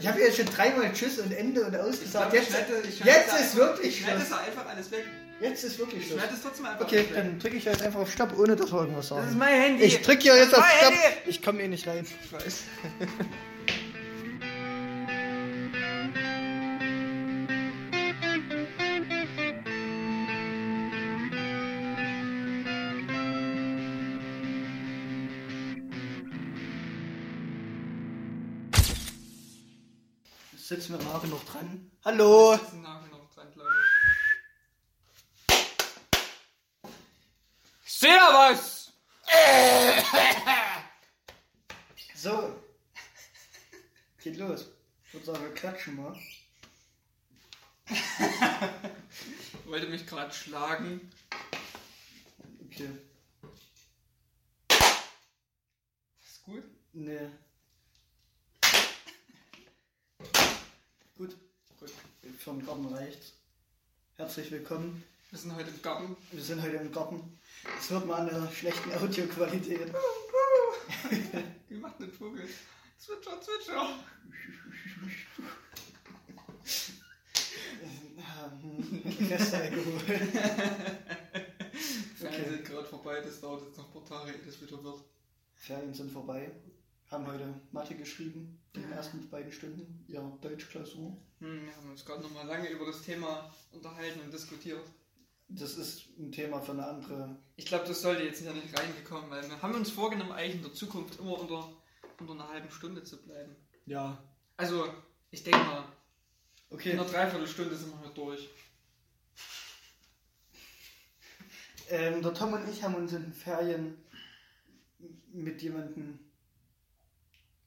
Ich habe jetzt schon dreimal Tschüss und Ende und Ich ausgesagt. glaub, Jetzt, ich ich schneide jetzt es ist wirklich Ich Schluss. es einfach alles weg. Jetzt ist wirklich Ich Schluss. es trotzdem einfach Okay, dann drücke ich jetzt einfach auf Stopp, ohne dass wir irgendwas Das ist sagen. mein Handy. Ich drücke hier jetzt auf ist Stopp. Handy. Ich komme eh nicht rein. Ich weiß. Willkommen. Wir sind heute im Garten. Wir sind heute im Garten. Das hört man an der schlechten Audioqualität. Wie macht ein Vogel? Zwitscher, zwitscher. Restalkohol. Ferien sind gerade vorbei, das dauert jetzt noch ein paar Tage, ehe das wieder wird. Ferien sind vorbei. Haben heute Mathe geschrieben. In den ersten beiden Stunden. Ja, Deutschklausur. Hm, wir haben uns gerade nochmal lange über das Thema unterhalten und diskutiert. Das ist ein Thema für eine andere. Ich glaube, das sollte jetzt hier nicht reingekommen, weil wir haben uns vorgenommen, eigentlich in der Zukunft immer unter, unter einer halben Stunde zu bleiben. Ja. Also, ich denke mal, in Okay. einer Dreiviertelstunde sind wir hier durch. Ähm, der Tom und ich haben uns in den Ferien mit jemandem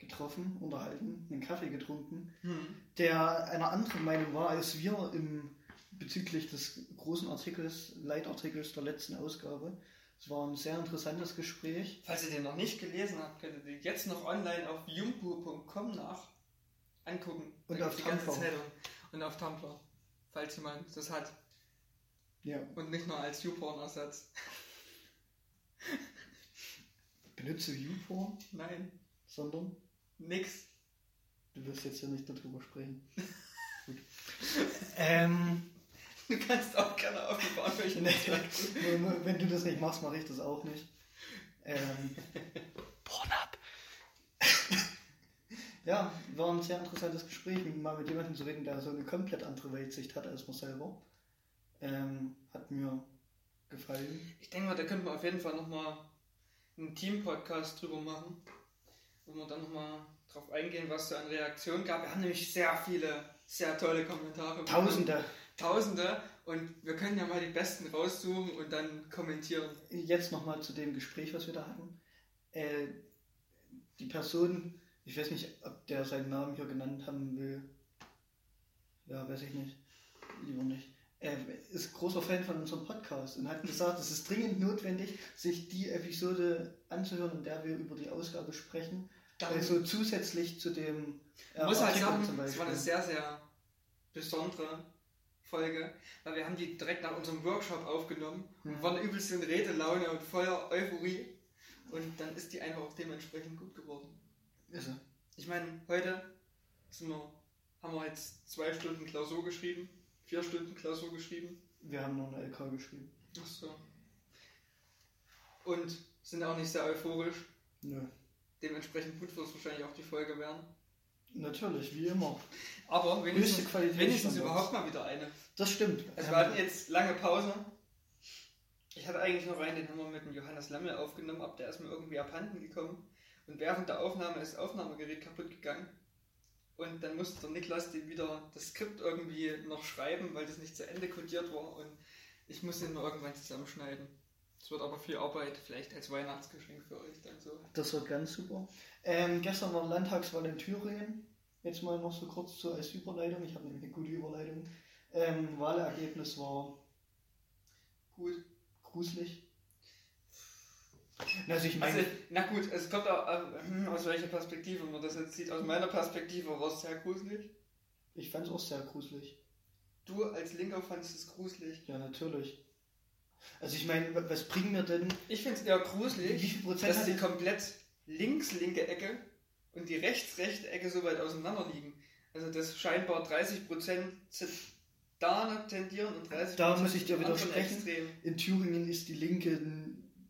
getroffen, unterhalten, einen Kaffee getrunken, Hm. der einer anderen Meinung war als wir im, bezüglich des großen Artikels, Leitartikels der letzten Ausgabe. Es war ein sehr interessantes Gespräch. Falls ihr den noch nicht gelesen habt, könnt ihr den jetzt noch online auf jumpu.com nach angucken. Und Da auf die ganze Tumblr. Zeitung. Und auf Tumblr. Falls jemand das hat. Ja. Und nicht nur als YouPorn-Ersatz. Benutze YouPorn, Nein, sondern nix. du wirst jetzt ja nicht darüber sprechen. Gut. Ähm, Du kannst auch gerne aufgebaut welchen Nee, wenn du das nicht machst, mache ich das auch nicht. Ähm, Pornhub. ja, war ein sehr interessantes Gespräch, mal mit jemandem zu reden, der so eine komplett andere Weltsicht hat als man selber. Ähm, hat mir gefallen. Ich denke mal, da könnten wir auf jeden Fall nochmal einen Team-Podcast drüber machen. Wo wir dann nochmal drauf eingehen, was es so an Reaktionen gab. Wir haben nämlich sehr viele, sehr tolle Kommentare. bekommen. Tausende. Tausende. Und wir können ja mal die besten raussuchen und dann kommentieren. Jetzt nochmal zu dem Gespräch, was wir da hatten. Äh, die Person, ich weiß nicht, ob der seinen Namen hier genannt haben will. Ja, weiß ich nicht. Lieber nicht. Er ist großer Fan von unserem Podcast und hat gesagt, es ist dringend notwendig, sich die Episode anzuhören, in der wir über die Ausgabe sprechen. Dann Also zusätzlich zu dem äh, Ich muss halt sagen, es war eine sehr, sehr besondere Folge, weil wir haben die direkt nach unserem Workshop aufgenommen und Mhm. waren übelst in Redelaune und voller Euphorie und dann ist die einfach auch dementsprechend gut geworden. Ist er. Ich meine, heute wir, haben wir jetzt zwei Stunden Klausur geschrieben, vier Stunden Klausur geschrieben. Wir haben noch eine LK geschrieben. Ach so. Und sind auch nicht sehr euphorisch. Nö. Dementsprechend gut wird es wahrscheinlich auch die Folge werden. Natürlich, wie immer. Aber wenigstens, wenigstens überhaupt mal wieder eine. Das stimmt. Also wir hatten jetzt lange Pause. Ich hatte eigentlich noch einen, den haben wir mit dem Johannes Lammel aufgenommen, ab der ist mir irgendwie abhanden gekommen. Und während der Aufnahme ist das Aufnahmegerät kaputt gegangen. Und dann musste der Niklas dem wieder das Skript irgendwie noch schreiben, weil das nicht zu Ende kodiert war. Und ich muss den mal irgendwann zusammenschneiden. Es wird aber viel Arbeit, vielleicht als Weihnachtsgeschenk für euch dann so. Das wird ganz super. Ähm, gestern war Landtagswahl in Thüringen. Jetzt mal noch so kurz so als Überleitung. Ich habe nämlich eine gute Überleitung. Ähm, Wahlergebnis war Gut. gruselig. Also ich meine, Also, na gut, es kommt auch, äh, aus welcher Perspektive man das jetzt sieht. Aus meiner Perspektive war es sehr gruselig. ich fand es auch sehr gruselig. Du als Linker fandest es gruselig. Ja, natürlich. Also ich meine, wa- was bringen mir denn, Ich finde es eher wie gruselig, viel Prozent dass die komplett links-linke Ecke und die rechts-rechte Ecke so weit auseinander liegen. Also dass scheinbar 30% da tendieren und 30% Da muss ich dir widersprechen. In Thüringen ist die Linke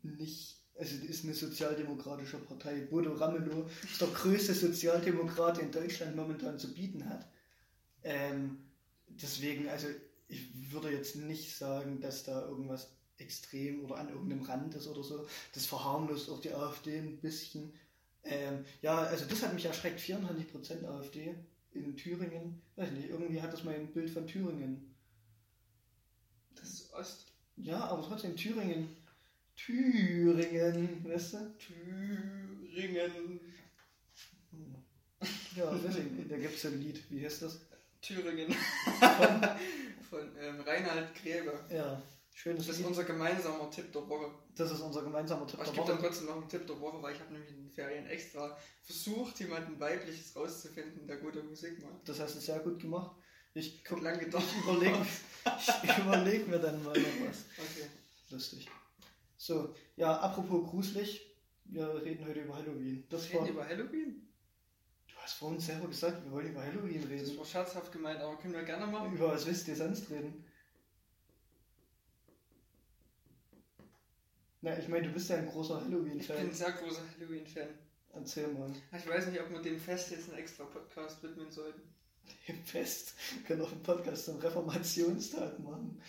nicht, also ist eine sozialdemokratische Partei. Bodo Ramelow ist der größte Sozialdemokrat, den Deutschland momentan zu bieten hat. Ähm, deswegen, also ich würde jetzt nicht sagen, dass da irgendwas extrem oder an irgendeinem Rand ist oder so. Das verharmlost auch die AfD ein bisschen. Ähm, ja, also das hat mich erschreckt. 24% AfD in Thüringen. Weiß nicht, irgendwie hat das mein Bild von Thüringen. Das ist Ost. Ja, aber trotzdem Thüringen. Thüringen, weißt du? Thüringen. Ja, nicht. Da gibt es ein Lied. Wie heißt das? Thüringen. Von, Von ähm, Reinhard Gräbe. ja, schönes Das ist unser gemeinsamer Tipp der Woche. Das ist unser gemeinsamer Tipp Aber ich der gebe dann Woche. trotzdem noch einen Tipp der Woche, weil ich habe nämlich in den Ferien extra versucht, jemanden weibliches rauszufinden, der gute Musik macht. Das hast du sehr gut gemacht. Ich, Hat lang gedauert. ich überlege ich überleg mir dann mal noch was. Okay. Lustig. So, ja, apropos gruselig. Wir reden heute über Halloween. Das Wir war, reden über Halloween. du hast vorhin selber gesagt, wir wollen über Halloween Das reden. war scherzhaft gemeint, aber können wir gerne machen. Über was willst du sonst reden? Na, ich meine, du bist ja ein großer Ich bin Halloween-Fan. ein sehr großer Halloween-Fan. Erzähl mal. Ich weiß nicht, ob wir dem Fest jetzt einen extra Podcast widmen sollten. Im Fest. Wir können auch einen Podcast zum Reformationstag machen.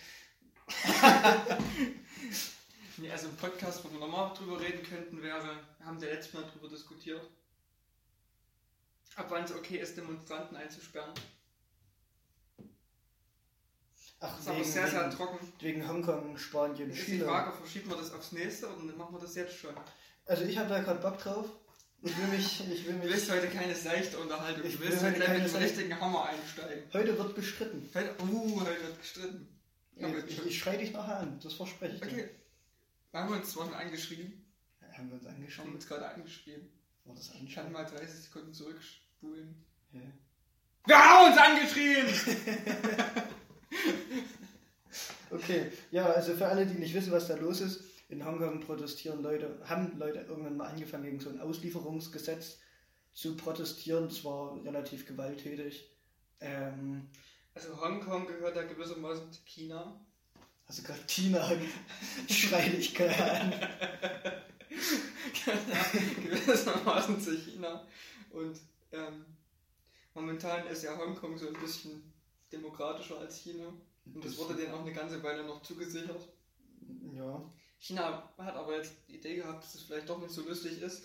Nee, also ein Podcast, wo wir nochmal drüber reden könnten, wäre, haben wir letztes Mal drüber diskutiert, ab wann es okay ist, Demonstranten einzusperren. Ach, Das ist aber wegen, sehr, sehr wegen, trocken. wegen Hongkong, Spanien, ist die China. Frage, verschieben wir das aufs nächste oder machen wir das jetzt schon? Also ich habe da gerade Bock drauf. Ich will mich, ich will Du mich. willst heute keine seichte Unterhaltung, Ich du will willst heute gleich mit dem richtigen Hammer einsteigen. Heute wird gestritten. Heute, uh, heute wird gestritten. Ich, ich, ich schreie dich nachher an, das verspreche ich dir. Okay. Wir haben uns zwar schon angeschrieben, Haben wir uns haben angeschrieben? uns gerade angeschrieben. War das Ich kann mal 30 Sekunden zurückspulen. Ja. Wir haben uns angeschrien! Okay, ja, also für alle, die nicht wissen, was da los ist, in Hongkong protestieren Leute, haben Leute irgendwann mal angefangen, gegen so ein Auslieferungsgesetz zu protestieren. Das war relativ gewalttätig. Ähm, Also Hongkong gehört ja gewissermaßen zu China. also gerade Tina schrei dich gerade an. gewissermaßen zu China. Und ähm, momentan ist ja Hongkong so ein bisschen demokratischer als China. Und das wurde denen auch eine ganze Weile noch zugesichert. Ja. China hat aber jetzt die Idee gehabt, dass es vielleicht doch nicht so lustig ist,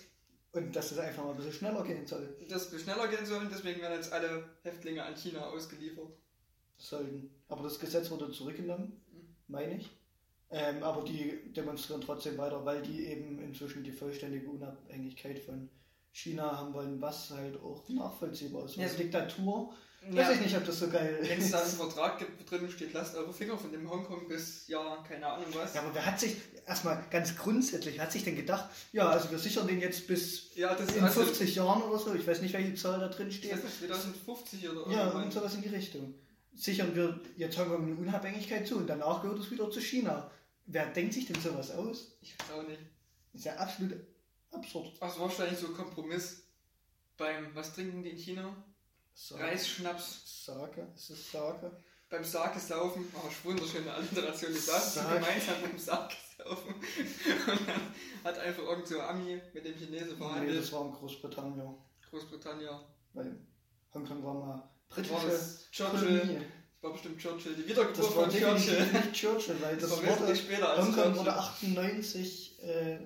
Und dass es einfach mal ein bisschen schneller gehen soll. dass wir schneller gehen sollen. Deswegen werden jetzt alle Häftlinge an China ausgeliefert. sollten. Aber das Gesetz wurde zurückgenommen, meine ich. Ähm, aber die demonstrieren trotzdem weiter, weil die eben inzwischen die vollständige Unabhängigkeit von China haben wollen, was halt auch nachvollziehbar ist. Ja, Ja, so- Diktatur, Ja, weiß ich nicht, ob das so geil Wenn es ist. da einen Vertrag gibt, wo drin steht, lasst eure Finger von dem Hongkong bis, ja, keine Ahnung was. Ja, aber wer hat sich, erstmal ganz grundsätzlich, wer hat sich denn gedacht, ja, also wir sichern den jetzt bis Ja, das in also, 50 Jahren oder so, ich weiß nicht, welche Zahl da drin steht. weiß nicht, 2050 oder Ja, irgendwann. irgend sowas in die Richtung. Sichern wir jetzt Hongkong eine Unabhängigkeit zu und danach gehört es wieder zu China. Wer denkt sich denn sowas aus? Ich weiß auch nicht. ist ja absolut absurd. Das war wahrscheinlich so ein Kompromiss beim, was trinken die in China? Sake. Reisschnaps. Sake? Ist es Sake? Beim Sake saufen. Oh, wunderschöne Alliteration. Die saßen gemeinsam beim Sake saufen. Und dann hat einfach irgend so Ami mit dem Chinesen Nee, verhandelt. das war in Großbritannien. Großbritannien. Weil Hongkong war mal britische das Churchill? Kolonie. Das war bestimmt Churchill. Die Wiedergeburt Das war von Churchill. nicht Churchill, weil Das das, war wurde, wesentlich später als Hongkong wurde Churchill. 98 äh,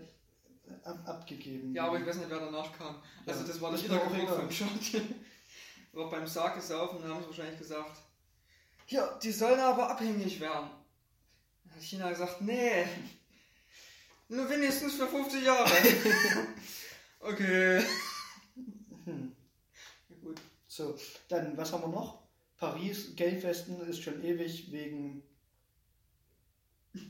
ab, abgegeben. Ja, aber ich weiß nicht, wer danach kam. Also Ja, das war die Wiedergeburt von. Churchill. Aber beim Sake saufen haben sie wahrscheinlich gesagt, ja, die sollen aber abhängig werden. Dann hat China gesagt, nee, nur wenigstens für 50 Jahre. okay. Hm. Ja, gut. So, dann, was haben wir noch? Paris, Gelbwesten ist schon ewig wegen.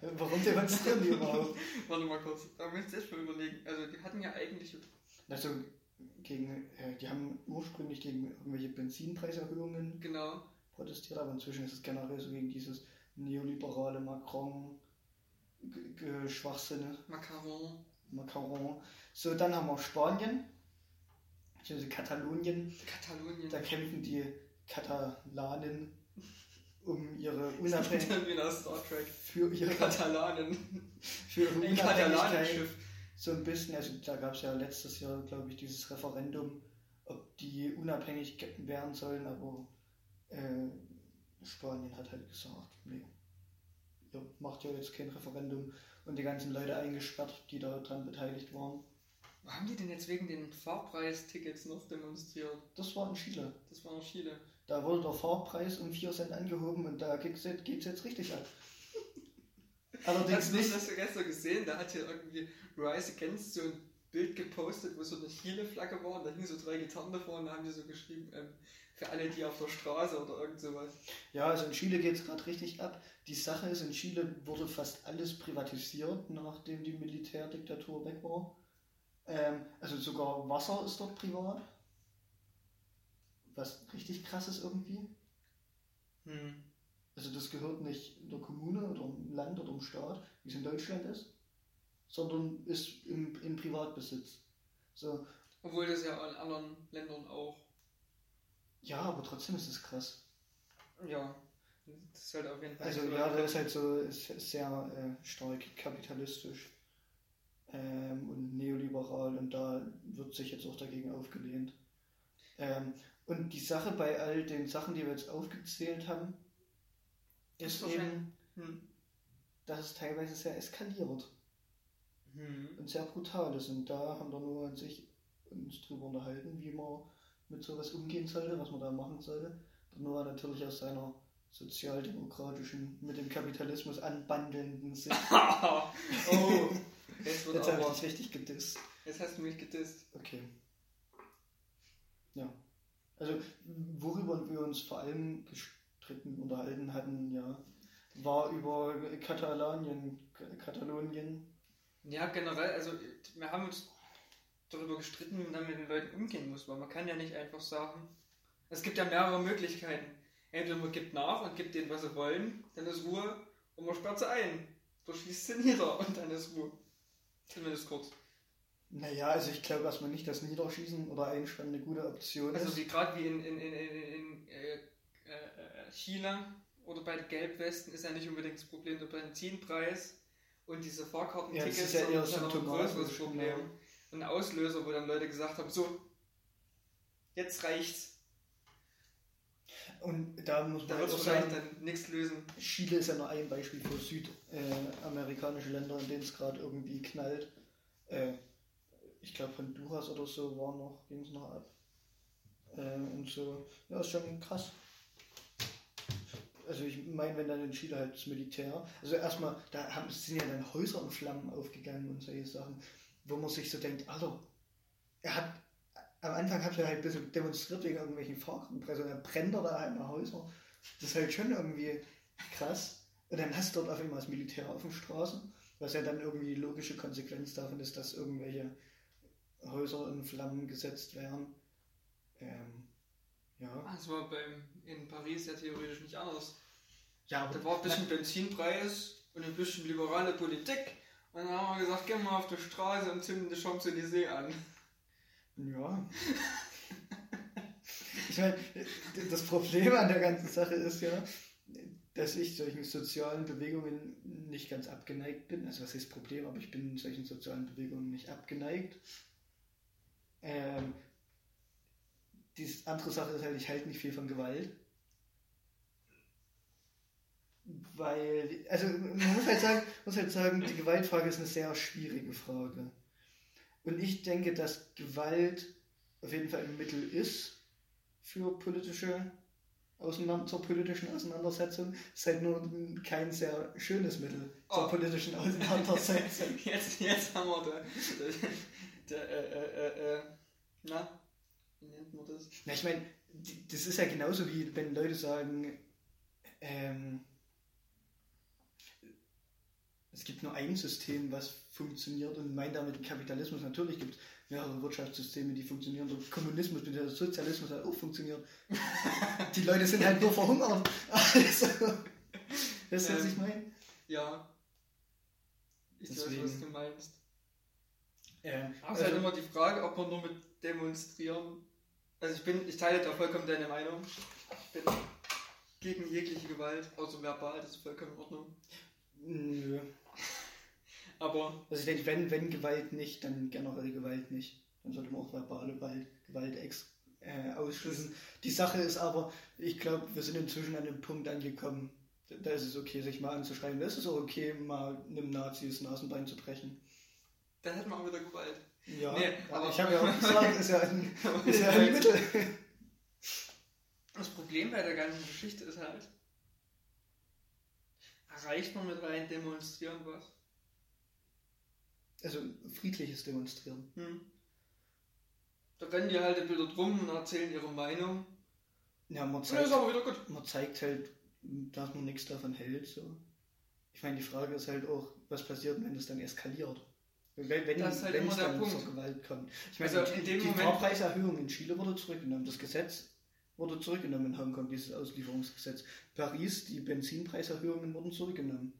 Warum demonstrieren die überhaupt? Warte mal kurz, da möchte ich jetzt mal überlegen. Also die hatten ja eigentlich... Also, gegen, äh, die haben ursprünglich gegen irgendwelche Benzinpreiserhöhungen Genau. protestiert, aber inzwischen ist es generell so gegen dieses neoliberale Macron-Schwachsinne, Macaron. Macron. So, dann haben wir Spanien. Also Katalonien, Katalonien. da kämpfen die Katalanen um ihre Unabhängigkeit. Für ihre, Katalanen. für ihre Unabhängigkeit. So ein bisschen, also da gab es ja letztes Jahr, glaube ich, dieses Referendum, ob die unabhängig werden sollen, aber äh, Spanien hat halt gesagt, nee, ihr macht ja jetzt kein Referendum und die ganzen Leute eingesperrt, die daran beteiligt waren. Wo haben die denn jetzt wegen den Fahrpreistickets noch demonstriert? Das war in Chile. Das war in Chile. Da wurde der Fahrpreis um 4 Cent angehoben und da geht es jetzt richtig ab. Allerdings Hast du nicht. das gestern gesehen? Da hat hier irgendwie Rise Against so ein Bild gepostet, wo so eine Chile-Flagge war und da hingen so drei Gitarren davor und da haben die so geschrieben, ähm, für alle, die auf der Straße oder irgend sowas. Ja, also in Chile geht es gerade richtig ab. Die Sache ist, in Chile wurde fast alles privatisiert, nachdem die Militärdiktatur weg war. Ähm, also sogar Wasser ist dort privat. Was richtig krass ist irgendwie. Hm. Also das gehört nicht der Kommune oder dem Land oder dem Staat, wie es in Deutschland ist, sondern ist im, in Privatbesitz. So, Obwohl das ja in anderen Ländern auch. ja, aber trotzdem ist es krass. Ja. Das ist halt auf jeden Fall. Also so. ja, das ist halt so ist ist sehr äh, stark kapitalistisch ähm, und neoliberal und da wird sich jetzt auch dagegen aufgelehnt. Ähm, und die Sache bei all den Sachen, die wir jetzt aufgezählt haben, ist wahrscheinlich- eben, Hm. dass es teilweise sehr eskaliert Hm. und sehr brutal ist. Und da haben wir nur an sich uns drüber unterhalten, wie man mit sowas umgehen sollte, was man da machen sollte. Der Noah natürlich aus seiner sozialdemokratischen, mit dem Kapitalismus anbandelnden Sicht. oh, jetzt wird Jetzt habe ich dich richtig gedisst. Jetzt hast du mich gedisst. Okay. Ja. Also, worüber wir uns vor allem gestritten unterhalten hatten, ja, war über Katalanien, Katalonien. Ja, generell, also wir haben uns darüber gestritten, wie man dann mit den Leuten umgehen muss, weil man kann ja nicht einfach sagen, es gibt ja mehrere Möglichkeiten. Entweder man gibt nach und gibt denen, was sie wollen, dann ist Ruhe, und man sperrt sie ein, oder schießt sie nieder und dann ist Ruhe. Zumindest kurz. Naja, also ich glaube erstmal nicht, dass Niederschießen oder Einspannen eine gute Option Also ist. wie gerade wie in, in, in, in, in äh, äh, Chile oder bei den Gelbwesten ist ja nicht unbedingt das Problem der Benzinpreis und diese Ja, das Fahrkartentickets, ist ja eher sondern ein größeres Problem. genau. Und ein Auslöser, wo dann Leute gesagt haben, so, jetzt reicht's. Und da muss Da man halt auch sagen, dann nichts lösen. Chile ist ja nur ein Beispiel für südamerikanische Länder, in denen es gerade irgendwie knallt. Äh, ich glaube Honduras oder so war noch, ging es noch ab. Äh, und so, ja, ist schon krass. Also ich meine, wenn dann Chile halt das Militär, also erstmal, da haben, sind ja dann Häuser in Flammen aufgegangen und solche Sachen, wo man sich so denkt, Alter, er hat, am Anfang hat er halt ein bisschen demonstriert wegen irgendwelchen Fahrkartenpreisen dann brennt er da halt mal Häuser. Das ist halt schon irgendwie krass. Und dann hast du dort auf einmal das Militär auf den Straßen, was ja dann irgendwie die logische Konsequenz davon ist, dass irgendwelche Häuser in Flammen gesetzt werden. Ähm, ja. Das war beim, in Paris ja theoretisch nicht anders. Ja, Da war ein bisschen Benzinpreis und ein bisschen liberale Politik. Und dann haben wir gesagt, gehen wir auf die Straße und zünden die Champs-Élysées an. Ja. Ich meine, das Problem an der ganzen Sache ist ja, dass ich solchen sozialen Bewegungen nicht ganz abgeneigt bin. Also was ist das Problem, aber ich bin solchen sozialen Bewegungen nicht abgeneigt. Ähm, die andere Sache ist halt, ich halte nicht viel von Gewalt. Weil, also man muss halt sagen, muss halt sagen, die Gewaltfrage ist eine sehr schwierige Frage. Und ich denke, dass Gewalt auf jeden Fall ein Mittel ist für politische Auseinander zur politischen Auseinandersetzung. Es ist halt nur kein sehr schönes Mittel zur Oh. politischen Auseinandersetzung. Jetzt, jetzt haben wir da, da, da äh, äh, äh, äh, na, wie nennt man das? Na, ich meine, das ist ja genauso wie wenn Leute sagen, ähm, es gibt nur ein System, was funktioniert und meint damit den Kapitalismus. Natürlich gibt es mehrere Wirtschaftssysteme, die funktionieren. Der Kommunismus, der Sozialismus hat auch funktioniert. die Leute sind halt nur verhungert. Also, weißt du, was ich Ähm, meine? Ja. Ich weiß, Deswegen. was du meinst. Ähm, Aber es ist halt immer die Frage, ob man nur mit demonstrieren. Also ich bin, ich teile da vollkommen deine Meinung. Ich bin gegen jegliche Gewalt, außer verbal, das ist vollkommen in Ordnung. Nö. Aber Also ich denke, wenn, wenn Gewalt nicht, dann generell Gewalt nicht. Dann sollte man auch verbale Gewalt, Gewalt ex, äh, ausschließen. Die Sache ist aber, ich glaube, wir sind inzwischen an dem Punkt angekommen, da ist es okay, sich mal anzuschreiben. Da ist es auch okay, mal einem Nazi das Nasenbein zu brechen. dann hätten wir auch wieder Gewalt. Ja, Nee, aber ich habe ja auch gesagt, ist ja ein, ist ja ein Mittel. Das Problem bei der ganzen Geschichte ist halt, erreicht man mit rein demonstrieren was? Also friedliches Demonstrieren. Hm. Da rennen die halt bisschen drum und erzählen ihre Meinung. Ja, man zeigt, ist aber wieder gut. man zeigt halt, dass man nichts davon hält. So. Ich meine, die Frage ist halt auch, was passiert, wenn das dann eskaliert? Wenn, wenn, Das ist halt wenn immer es der dann Punkt. zur Gewalt kommt. Ich meine, Also die, in dem die Moment- Fahrpreiserhöhung in Chile wurde zurückgenommen. Das Gesetz wurde zurückgenommen in Hongkong, dieses Auslieferungsgesetz. Paris, die Benzinpreiserhöhungen wurden zurückgenommen.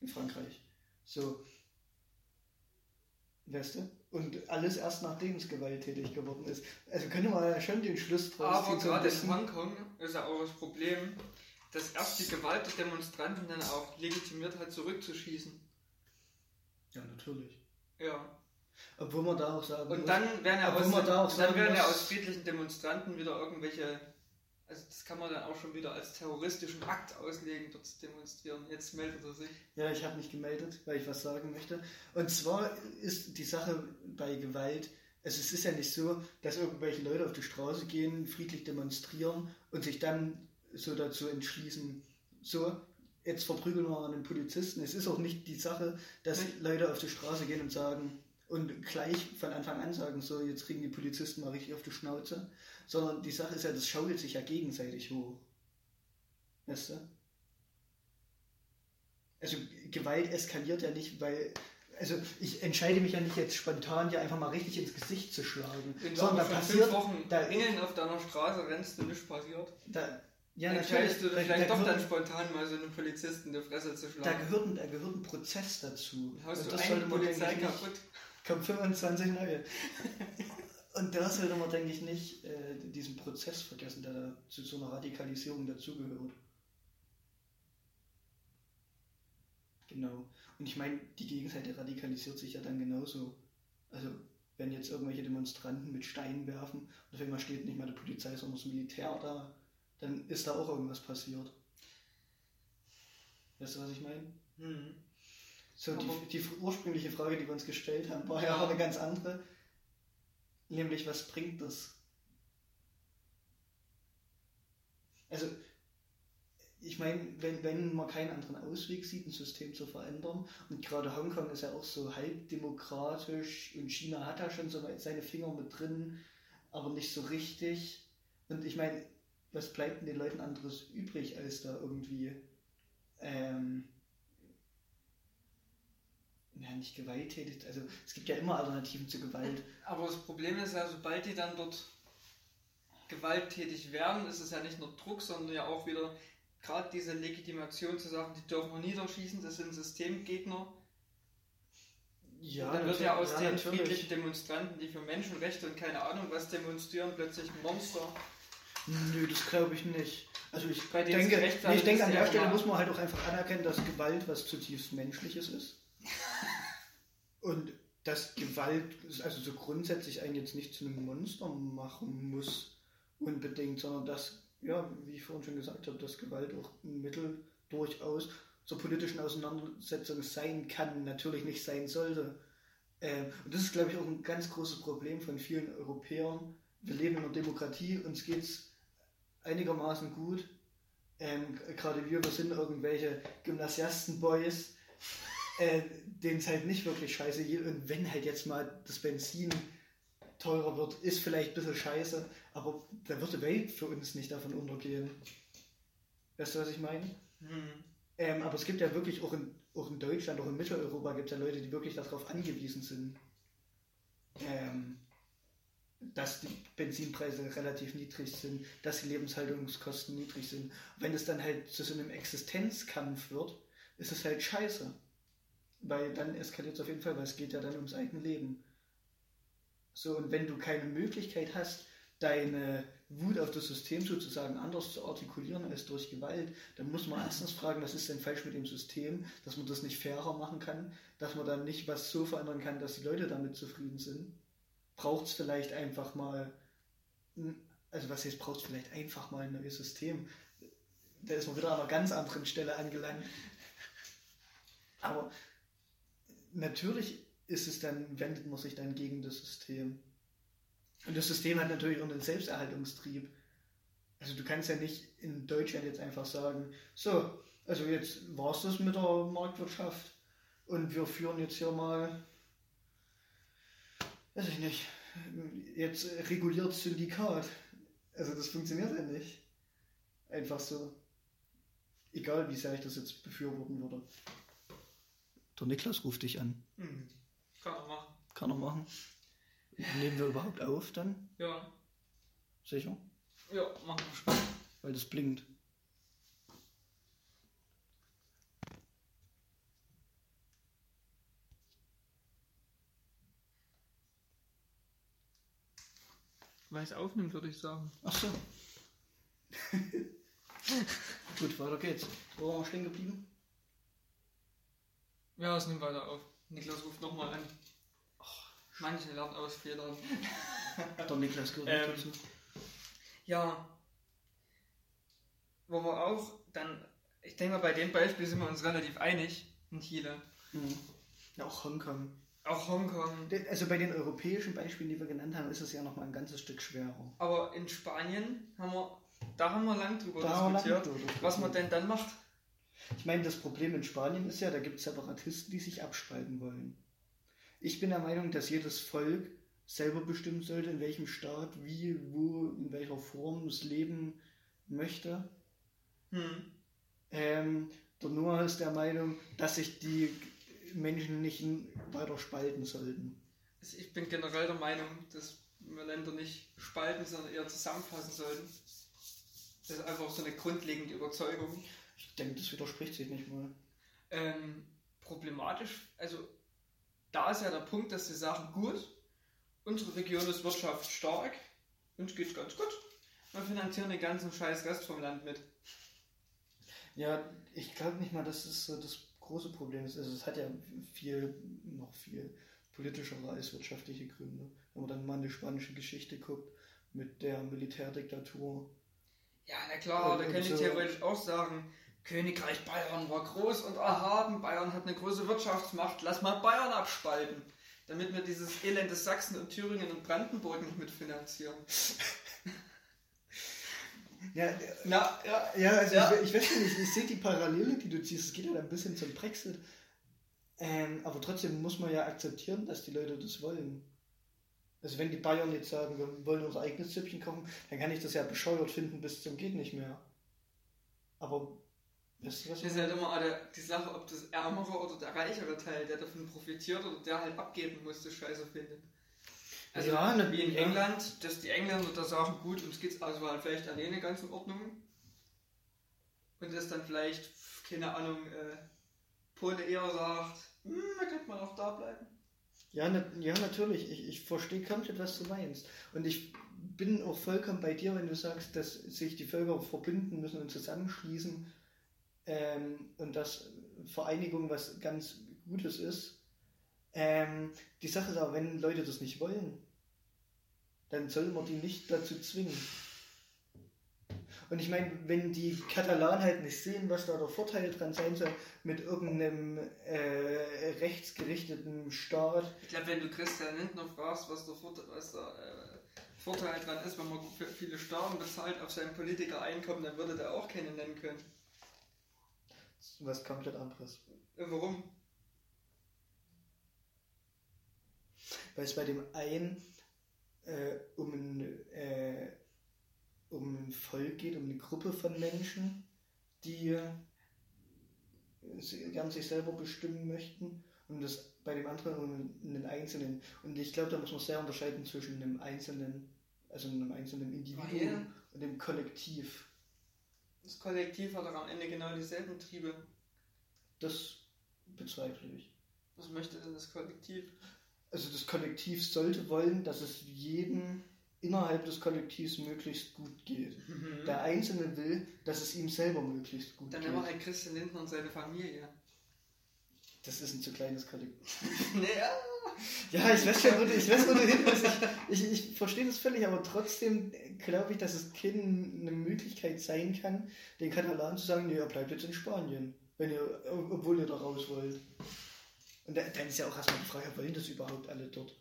In Frankreich. So. Weißt du? Und alles erst nachdem es gewalttätig geworden ist. Also könnte man ja schon den Schluss draus Aber ziehen, ein gerade in Hongkong ist ja auch das Problem, dass erst die Gewalt der Demonstranten dann auch legitimiert hat, zurückzuschießen. Ja, natürlich. Ja. Obwohl man da auch sagen Und dann werden ja aus, da dann werden ja aus friedlichen Demonstranten wieder irgendwelche, also das kann man dann auch schon wieder als terroristischen Akt auslegen, dort zu demonstrieren. Jetzt meldet er sich. Ja, ich habe mich gemeldet, weil ich was sagen möchte. Und zwar ist die Sache bei Gewalt, also es ist ja nicht so, dass irgendwelche Leute auf die Straße gehen, friedlich demonstrieren und sich dann so dazu entschließen, so, jetzt verprügeln wir einen Polizisten. Es ist auch nicht die Sache, dass. Leute auf die Straße gehen und sagen und gleich von Anfang an sagen, so, jetzt kriegen die Polizisten mal richtig auf die Schnauze, sondern die Sache ist ja, das schaukelt sich ja gegenseitig hoch. Weißt du? Also Gewalt eskaliert ja nicht, weil. Also ich entscheide mich ja nicht jetzt spontan, dir einfach mal richtig ins Gesicht zu schlagen. Du sondern da passiert. Wochen da- Ringeln auf deiner Straße rennst und nichts passiert, Da, ja, dann natürlich. entscheidest du Da, vielleicht da, doch dann gehört, spontan mal so einen Polizisten in die Fresse zu da, schlagen. gehört, ein- da gehört ein Prozess dazu. Dann haust Und du das eine Polizei kaputt. Kommt 25 neue. Und da sollte man, denke ich, nicht äh, diesen Prozess vergessen, der da zu so einer Radikalisierung dazugehört. Genau. Und ich meine, die Gegenseite radikalisiert sich ja dann genauso. Also, wenn jetzt irgendwelche Demonstranten mit Steinen werfen und auf einmal steht nicht mehr die Polizei, sondern das Militär da, dann ist da auch irgendwas passiert. Weißt du, was ich meine? Hm. So, die, die ursprüngliche Frage, die wir uns gestellt haben, war ja Ja. auch eine ganz andere. Nämlich, was bringt das? Also, ich meine, wenn, wenn man keinen anderen Ausweg sieht, ein System zu verändern, und gerade Hongkong ist ja auch so halb demokratisch und China hat da schon so seine Finger mit drin, aber nicht so richtig. Und ich meine, was bleibt denn den Leuten anderes übrig, als da irgendwie ähm, ja, nicht gewalttätig. Also es gibt ja immer Alternativen zu Gewalt. Aber das Problem ist ja, sobald die dann dort gewalttätig werden, ist es ja nicht nur Druck, sondern ja auch wieder gerade diese Legitimation zu sagen, die dürfen wir niederschießen, das sind Systemgegner. Ja, und dann wird ja aus den natürlich. friedlichen Demonstranten, die für Menschenrechte und keine Ahnung was demonstrieren, plötzlich Monster. Nö, das glaube ich nicht. Also ich denke, es gerecht nee, ich denke an der Stelle muss man halt auch einfach anerkennen, dass Gewalt was zutiefst Menschliches ist. Und dass Gewalt, also so grundsätzlich einen jetzt nicht zu einem Monster machen muss, unbedingt, sondern dass, ja, wie ich vorhin schon gesagt habe, dass Gewalt auch ein Mittel durchaus zur politischen Auseinandersetzung sein kann, natürlich nicht sein sollte. Ähm, und das ist, glaube ich, auch ein ganz großes Problem von vielen Europäern. Wir leben in einer Demokratie, uns geht es einigermaßen gut. Ähm, Gerade wir, wir sind irgendwelche Gymnasiasten-Boys, äh, denen es halt nicht wirklich scheiße geht. Und wenn halt jetzt mal das Benzin teurer wird, ist vielleicht ein bisschen scheiße, aber da wird die Welt für uns nicht davon untergehen. Weißt du, was ich meine? Hm. Ähm, aber es gibt ja wirklich auch in, auch in Deutschland, auch in Mitteleuropa gibt es ja Leute, die wirklich darauf angewiesen sind, ähm, dass die Benzinpreise relativ niedrig sind, dass die Lebenshaltungskosten niedrig sind. Wenn es dann halt zu so einem Existenzkampf wird, ist es halt scheiße. Weil dann eskaliert es auf jeden Fall, weil es geht ja dann ums eigene Leben. So, und wenn du keine Möglichkeit hast, deine Wut auf das System sozusagen anders zu artikulieren als durch Gewalt, dann muss man erstens fragen, was ist denn falsch mit dem System, dass man das nicht fairer machen kann, dass man dann nicht was so verändern kann, dass die Leute damit zufrieden sind. Braucht es vielleicht einfach mal, also was heißt, braucht es vielleicht einfach mal ein neues System? Da ist man wieder an einer ganz anderen Stelle angelangt. Aber natürlich ist es dann, wendet man sich dann gegen das System. Und das System hat natürlich auch einen Selbsterhaltungstrieb. Also du kannst ja nicht in Deutschland jetzt einfach sagen, so, also jetzt war es das mit der Marktwirtschaft und wir führen jetzt hier mal, weiß ich nicht, jetzt reguliert Syndikat. Also das funktioniert ja nicht. Einfach so. Egal wie sehr ich das jetzt befürworten würde. Der Niklas ruft dich an. Hm. Kann er machen. Kann er machen. Nehmen wir überhaupt auf dann? Ja. Sicher? Ja, machen wir Spaß. Weil das blinkt. Weil es aufnimmt, würde ich sagen. Ach so. Gut, weiter geht's. Wo waren wir stehen geblieben? Ja, es nimmt weiter auf. Niklas ruft nochmal an. Manche lernen aus Fehlern. Der Niklas gehört Ähm, dazu. Ja. Wo wir auch dann, ich denke mal, bei dem Beispiel sind wir uns relativ einig in Chile. Mhm. Ja, auch Hongkong. Auch Hongkong. Also bei den europäischen Beispielen, die wir genannt haben, ist es ja noch mal ein ganzes Stück schwerer. Aber in Spanien haben wir, da haben wir lang drüber Da diskutiert, lang drüber was man denn dann macht. Ich meine, das Problem in Spanien ist ja, da gibt es Separatisten, die sich abspalten wollen. Ich bin der Meinung, dass jedes Volk selber bestimmen sollte, in welchem Staat, wie, wo, in welcher Form es leben möchte. Hm. Ähm, der Noah ist der Meinung, dass sich die Menschen nicht weiter spalten sollten. Also ich bin generell der Meinung, dass wir Länder nicht spalten, sondern eher zusammenfassen sollten. Das ist einfach so eine grundlegende Überzeugung. Ich denke, das widerspricht sich nicht mal. Ähm, problematisch, also da ist ja der Punkt, dass sie sagen, gut, unsere Region ist wirtschaftsstark, uns geht's ganz gut. Wir finanzieren den ganzen scheiß Rest vom Land mit. Ja, ich glaube nicht mal, dass es so das große Problem ist. Also es hat ja viel, noch viel politischere als wirtschaftliche Gründe. Wenn man dann mal eine spanische Geschichte guckt mit der Militärdiktatur. Ja, na klar, da kann ich theoretisch auch sagen, Königreich Bayern war groß und erhaben, Bayern hat eine große Wirtschaftsmacht, lass mal Bayern abspalten, damit wir dieses elende Sachsen und Thüringen und Brandenburg nicht mitfinanzieren. Ja, Na, ja, ja also Ja. Ich, ich weiß nicht, ich sehe die Parallele, die du ziehst. Es geht ja ein bisschen zum Brexit. Ähm, aber trotzdem muss man ja akzeptieren, dass die Leute das wollen. Also wenn die Bayern jetzt sagen, wir wollen unser eigenes Süppchen kochen, dann kann ich das ja bescheuert finden bis zum geht nicht mehr. Aber weißt du was? Das ist halt immer alle die Sache, ob das ärmere oder der reichere Teil, der davon profitiert oder der halt abgeben muss, das Scheiße findet. Also Ja, ne- wie in ja. England, dass die Engländer da sagen, gut, uns geht's also halt vielleicht alleine ganz in Ordnung. Und dass dann vielleicht, keine Ahnung, äh, Pole eher sagt, hm, da könnte man auch da bleiben. Ja, na, ja natürlich. Ich, ich verstehe komplett, was du meinst. Und ich bin auch vollkommen bei dir, wenn du sagst, dass sich die Völker verbinden müssen und zusammenschließen ähm, und dass Vereinigung was ganz Gutes ist. Ähm, die Sache ist aber, wenn Leute das nicht wollen, dann soll man die nicht dazu zwingen. Und ich meine, wenn die Katalanen halt nicht sehen, was da der Vorteil dran sein soll, mit irgendeinem äh, rechtsgerichteten Staat, Ich glaube, wenn du Christian Lindner fragst, was der, Vorteil, was der äh, Vorteil dran ist, wenn man für viele Steuern bezahlt auf sein Politikereinkommen, dann würde der auch keine nennen können. was komplett anderes. Äh, Warum? Weil es bei dem einen äh, um, ein, äh, um ein Volk geht, um eine Gruppe von Menschen, die äh, gern sich selber bestimmen möchten und das bei dem anderen um einen Einzelnen. Und ich glaube, da muss man sehr unterscheiden zwischen einem Einzelnen, also einem einzelnen Individuum Weil und dem Kollektiv. das Kollektiv hat doch am Ende genau dieselben Triebe. Das bezweifle ich. Was möchte denn das Kollektiv? Also das Kollektiv sollte wollen, dass es jedem innerhalb des Kollektivs möglichst gut geht. Mhm. Der Einzelne will, dass es ihm selber möglichst gut Dann geht. nehmen wir halt Christian Lindner und seine Familie. Das ist ein zu kleines Kollektiv. naja. Ja, ich weiß schon, wo du, ich weiß, wo du hin willst. Ich, ich, ich verstehe das völlig, aber trotzdem glaube ich, dass es keine Möglichkeit sein kann, den Katalanen zu sagen, nee, ihr bleibt jetzt in Spanien, wenn ihr, obwohl ihr da raus wollt. Und da, dann ist ja auch erstmal die Frage, wollen das überhaupt alle dort?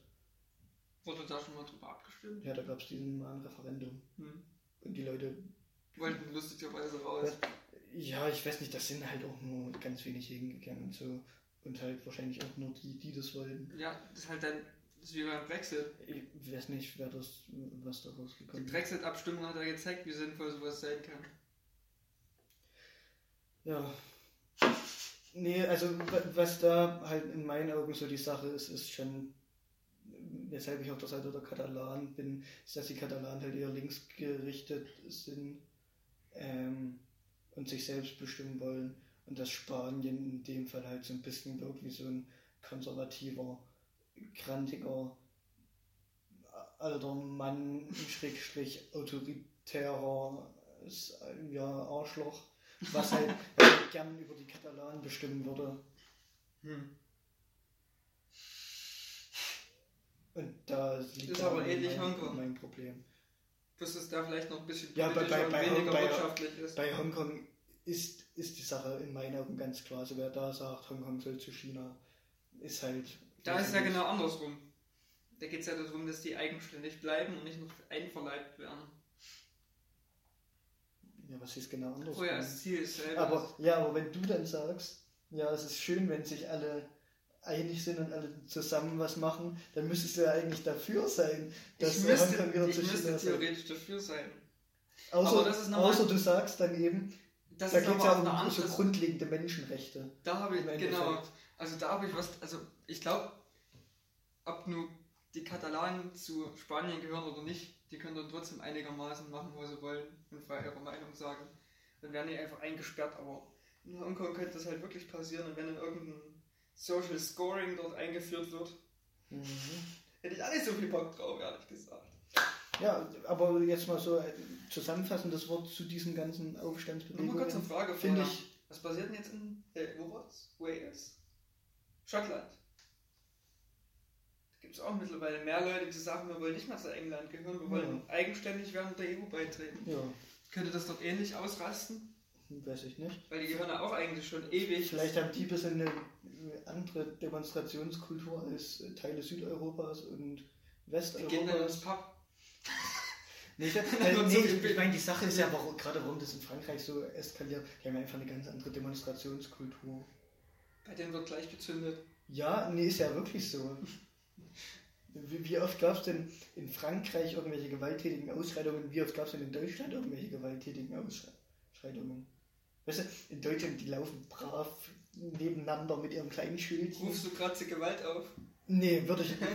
Wurde da schon mal drüber abgestimmt? Ja, da gab es diesen mal ein Referendum. Hm. Und die Leute, Wollten lustigerweise raus. ja, ich weiß nicht, das sind halt auch nur ganz wenig hingegangen und so. Und halt wahrscheinlich auch nur die, die das wollten. Ja, das ist halt dann, das ist wie beim Brexit. Ich weiß nicht, wer das, was da Die rausgekommen ist. Brexit-Abstimmung hat ja gezeigt, wie sinnvoll sowas sein kann. Ja. Nee, also wa- was da halt in meinen Augen so die Sache ist, ist schon, weshalb ich auf der Seite der Katalanen bin, ist, dass die Katalanen halt eher linksgerichtet sind ähm, und sich selbst bestimmen wollen. Und dass Spanien in dem Fall halt so ein bisschen wirkt wie so ein konservativer, krantiger, alter Mann, schrägstrich autoritärer ja, Arschloch, was halt gern über die Katalanen bestimmen würde. Hm. Und da liegt Ist aber ähnlich mein, Hongkong. mein Problem. Bis es da vielleicht noch ein bisschen Ja, bei- bei- bei- weniger bei- wirtschaftlich ist. Bei Hongkong ist, ist die Sache in meinen Augen ganz klar. Also wer da sagt, Hongkong soll zu China, ist halt. Da ist es ja genau andersrum. Da geht es ja darum, dass die eigenständig bleiben und nicht noch einverleibt werden. Ja, was ist genau anders? Vorher das Ziel ist selber. aber, ja, aber wenn du dann sagst, ja, es ist schön, wenn sich alle einig sind und alle zusammen was machen, dann müsstest du ja eigentlich dafür sein, dass ich müsste, Hongkong wieder ich zu müsste China theoretisch dafür sein. Außer, außer du sagst dann eben, Das da geht es ja um so andere. grundlegende Menschenrechte. Da habe ich, genau. Also da habe ich was, also ich glaube, ob nur die Katalanen zu Spanien gehören oder nicht, die können dann trotzdem einigermaßen machen, was sie wollen und frei ihre Meinung sagen. Dann werden die einfach eingesperrt, aber in Hongkong könnte das halt wirklich passieren und wenn dann irgendein Social Scoring dort eingeführt wird, Mhm. hätte ich auch nicht so viel Bock drauf, ehrlich gesagt. Ja, aber jetzt mal so äh, zusammenfassend das Wort zu diesen ganzen Nur mal kurz eine Aufstandsbewegungen. Frage Finde ich, Was passiert denn jetzt in, äh, wo war's? Wales? Schottland. Gibt es auch mittlerweile mehr Leute, die sagen, wir wollen nicht mehr zu England gehören, wir wollen eigenständig während der EU beitreten. ja, Könnte das dort ähnlich ausrasten? weiß ich nicht. Weil die gehören ja auch eigentlich schon ewig. Vielleicht haben die ein bisschen eine andere Demonstrationskultur als Teile Südeuropas und Die gehen dann ins Westeuropas. Pub. Nee, ich, Und nee, ich, meine, die Sache ist ja, warum, gerade warum das in Frankreich so eskaliert, die haben einfach eine ganz andere Demonstrationskultur. Bei denen wird gleich gezündet. Ja, nee, ist ja wirklich so. Wie, wie oft gab es denn in Frankreich irgendwelche gewalttätigen Ausschreitungen? Wie oft gab es denn in Deutschland irgendwelche gewalttätigen Ausschreitungen? Weißt du, in Deutschland, die laufen brav nebeneinander mit ihren kleinen Schildchen. Rufst du gerade zur Gewalt auf? Nee, würde ich. Äh,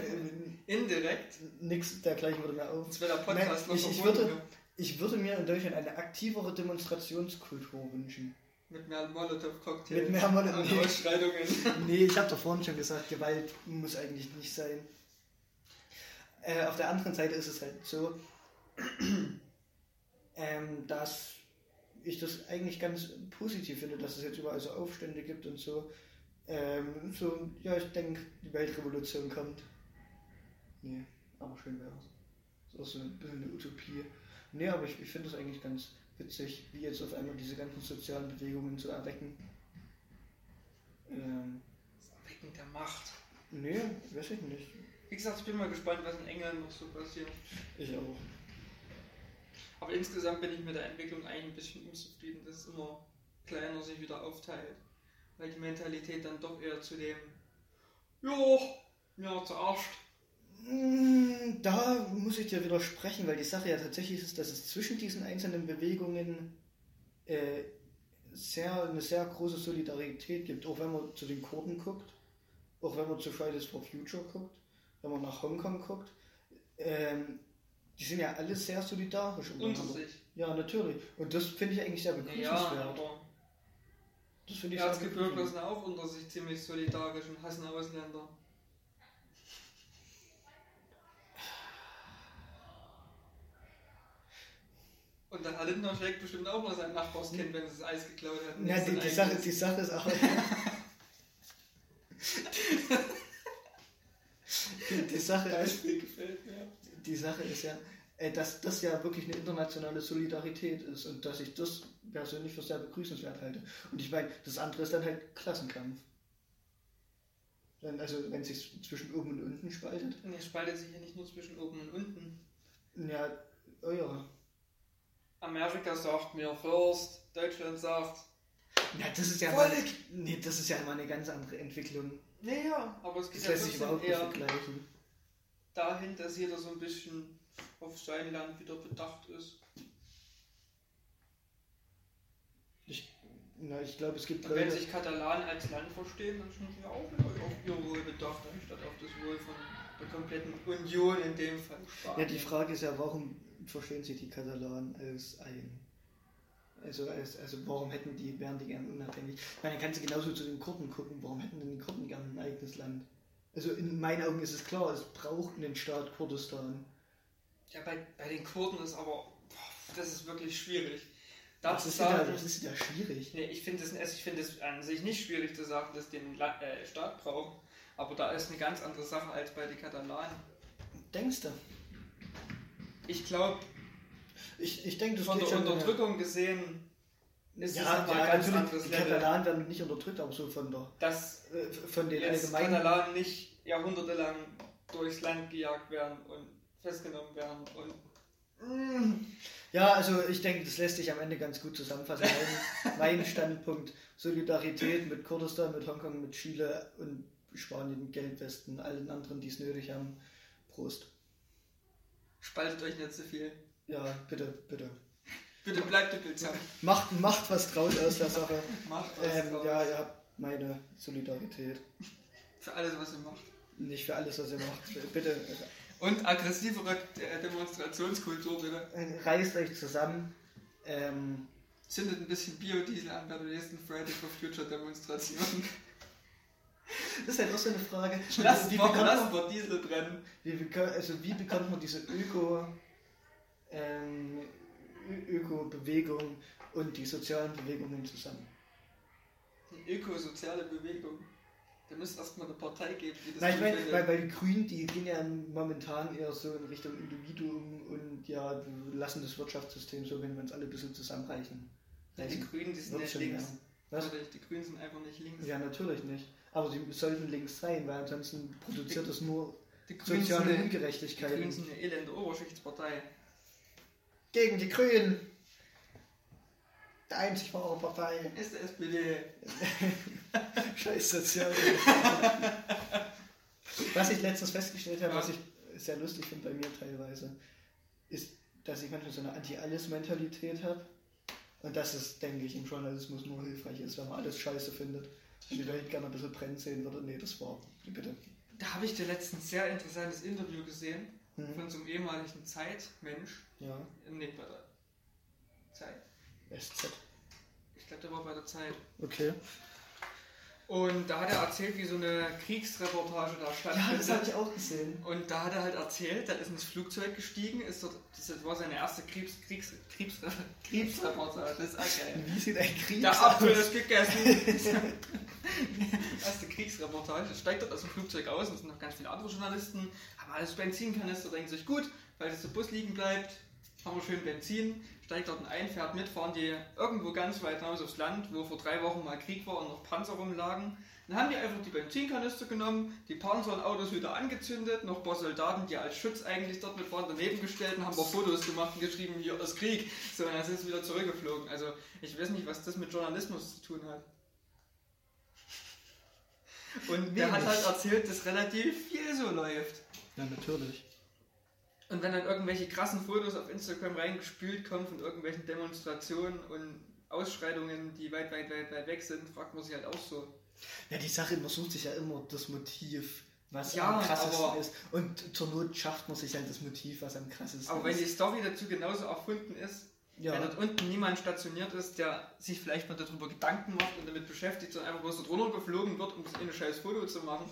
Indirekt. nix dergleichen würde mir auf. Sonst wäre der Podcast Nein, noch ich- ich würde- Ich würde mir in Deutschland eine aktivere Demonstrationskultur wünschen. Mit mehr Molotow-Cocktails. Mit mehr Molotow- und nee. Ausschreitungen. Nee, ich habe doch vorhin schon gesagt, Gewalt muss eigentlich nicht sein. Äh, auf der anderen Seite ist es halt so, ähm, dass ich das eigentlich ganz positiv finde, dass es jetzt überall so Aufstände gibt und so. Ähm, so, ja, ich denke, die Weltrevolution kommt. Nee, aber schön wäre es. Ist auch so ein bisschen eine Utopie. Nee, aber ich, ich finde es eigentlich ganz witzig, wie jetzt auf einmal diese ganzen sozialen Bewegungen so erwecken. Ähm, Das Erwecken der Macht. nee, weiß ich nicht. Wie gesagt, ich bin mal gespannt, was in England noch so passiert. Ich auch. Aber insgesamt bin ich mit der Entwicklung eigentlich ein bisschen unzufrieden, dass es immer kleiner sich wieder aufteilt. Weil die Mentalität dann doch eher zu dem, ja, ja, zuerst. Mm, Da muss ich dir widersprechen, weil die Sache ja tatsächlich ist, dass es zwischen diesen einzelnen Bewegungen äh, sehr, eine sehr große Solidarität gibt. Auch wenn man zu den Kurden guckt, auch wenn man zu Fridays for Future guckt, wenn man nach Hongkong guckt, ähm, die sind ja alle sehr solidarisch. Unter sich. Ja, natürlich. Und das finde ich eigentlich sehr begrüßenswert. Ja, aber das finde ich Erzgebirgler sind auch unter sich ziemlich solidarisch und hassen Ausländer. Und dann hat Lindner schlägt bestimmt auch mal sein Nachbarskind, wenn es das Eis geklaut hat. Ja, die, die Sache, die Sache ist auch. die, Sache ist, die Sache ist ja, dass das ja wirklich eine internationale Solidarität ist und dass ich das persönlich für sehr begrüßenswert halte. Und ich meine, das andere ist dann halt Klassenkampf. Also wenn sich zwischen oben und unten spaltet. Es spaltet sich ja nicht nur zwischen oben und unten. Ja, oh ja. Amerika sagt mir first, Deutschland sagt. Ja, das ist ja Volk! mal, nee, das ist ja immer eine ganz andere Entwicklung. Naja, aber es Das geht ja lässt sich trotzdem überhaupt nicht eher vergleichen. dahin, dass jeder so ein bisschen auf sein Land wieder bedacht ist. Ich, na, ich glaube, es gibt Und wenn sich Katalanen als Land verstehen, dann sind sie auch wieder auf ihr Wohl bedacht, anstatt auf das Wohl von der kompletten Union in dem Fall. Spanien. Ja, die Frage ist ja, warum verstehen sich die Katalanen als ein? Also, als, also warum hätten die, wären die gern unabhängig? Ich meine, dann kannst du genauso zu den Kurden gucken, warum hätten denn die Kurden gern ein eigenes Land? Also in meinen Augen ist es klar, es braucht einen Staat Kurdistan. Ja, bei, bei den Kurden ist aber, boah, das ist wirklich schwierig. Da Das ist, ja, sagen, das ist ja schwierig. nee, ich finde es also es an sich nicht schwierig zu sagen, dass den La äh, Staat braucht, aber da ist eine ganz andere Sache als bei den Katalanen. Denkst du? Ich glaube, Ich, ich denke, das von geht der schon. Unterdrückung gesehen ist ja, nochmal ja, ganz natürlich, die. Katalanen werden nicht unterdrückt, aber so von der Dass äh, von den allgemeinen. Katalanen nicht jahrhundertelang durchs Land gejagt werden und festgenommen werden und Mm. Ja, also ich denke, das lässt sich am Ende ganz gut zusammenfassen. Mein, mein Standpunkt: Solidarität mit Kurdistan, mit Hongkong, mit Chile und Spanien, Geldwesten, allen anderen, die es nötig haben. Prost. spaltet euch nicht so viel. Ja, bitte, bitte. Bitte bleibt übelsam. Macht, macht was draus aus der Sache. Macht was Ähm, draus. ja, ihr habt meine Solidarität. Für alles, was ihr macht. Nicht für alles, was ihr macht. Bitte Und aggressivere äh, Demonstrationskultur, bitte. äh, reißt euch zusammen. Ähm, Zündet ein bisschen Biodiesel an bei der nächsten Friday for Future Demonstration. das ist halt auch so eine Frage. Lass, wie, warum bekommt lassen wir Diesel brennen? wie, also wie bekommt man diese Öko, ähm, Öko-Bewegung und die sozialen Bewegungen zusammen? Die ökosoziale Bewegung. Da müsste erstmal eine Partei geben, die das Nein, ich meine, weil, weil die Grünen, die gehen ja momentan eher so in Richtung Individuum und ja, lassen das Wirtschaftssystem so, wenn wir uns alle ein bisschen zusammenreichen. die reichen. Grünen, die sind nicht links. Oder Die Grünen sind einfach nicht links. Ja, natürlich nicht. Aber sie sollten links sein, weil ansonsten produziert nur Die Grünen, sind soziale eine, die Ungerechtigkeit. Grünen sind eine elende Oberschichtspartei. Gegen die Grünen! Der einzig wahre Partei. Ist der SPD. Scheiß Sozial. was ich letztens festgestellt habe, Ja. was ich sehr lustig finde bei mir teilweise, ist, dass ich manchmal so eine Anti-Alles-Mentalität habe. Und dass es, denke ich, im Journalismus nur hilfreich ist, wenn man alles scheiße findet. Ich die Welt gerne ein bisschen brennen sehen würde. Nee, das war. Bitte. Da habe ich dir letztens ein sehr interessantes Interview gesehen Mhm. von so einem ehemaligen Zeitmensch. Ja, Nee, bei der Zeit. SZ. Ich glaube, der war bei der Zeit. Okay. Und da hat er erzählt, wie so eine Kriegsreportage da Ja, stattfindet. das habe ich auch gesehen. Und da hat er halt erzählt, er ist ins Flugzeug gestiegen, ist dort, das war seine erste Kriegs, Kriegs, Kriegs, Kriegsreportage. Das ist auch geil. Wie sieht ein Krieg Der aus? Apfel ist gegessen. Erste Kriegsreportage. Steigt dort aus dem Flugzeug aus und es sind noch ganz viele andere Journalisten. Haben alles Benzinkanister, denken sich, gut, weil das der Bus liegen bleibt, haben wir schön Benzin. Steigt dort ein, fährt mit, fahren die irgendwo ganz weit hinaus aufs Land, wo vor drei Wochen mal Krieg war und noch Panzer rumlagen. Dann haben die einfach die Benzinkanister genommen, die Panzer und Autos wieder angezündet, noch ein paar Soldaten, die als Schutz eigentlich dort mit waren, daneben gestellt und haben ein paar Fotos gemacht und geschrieben, hier ist Krieg. So, und dann sind sie wieder zurückgeflogen. Also, ich weiß nicht, was das mit Journalismus zu tun hat. Und der hat halt erzählt, dass relativ viel so läuft. Ja, natürlich. Und wenn dann irgendwelche krassen Fotos auf Instagram reingespült kommen von irgendwelchen Demonstrationen und Ausschreitungen, die weit, weit, weit, weit weg sind, fragt man sich halt auch so. Ja, die Sache, man sucht sich ja immer das Motiv, was Ja, am krassesten ist. Und zur Not schafft man sich halt das Motiv, was am krassesten Aber wenn ist. die Story dazu genauso erfunden ist, wenn ja, dort unten niemand stationiert ist, der sich vielleicht mal darüber Gedanken macht und damit beschäftigt, sondern einfach bloß dort runtergeflogen wird, um das eine scheiß Foto zu machen,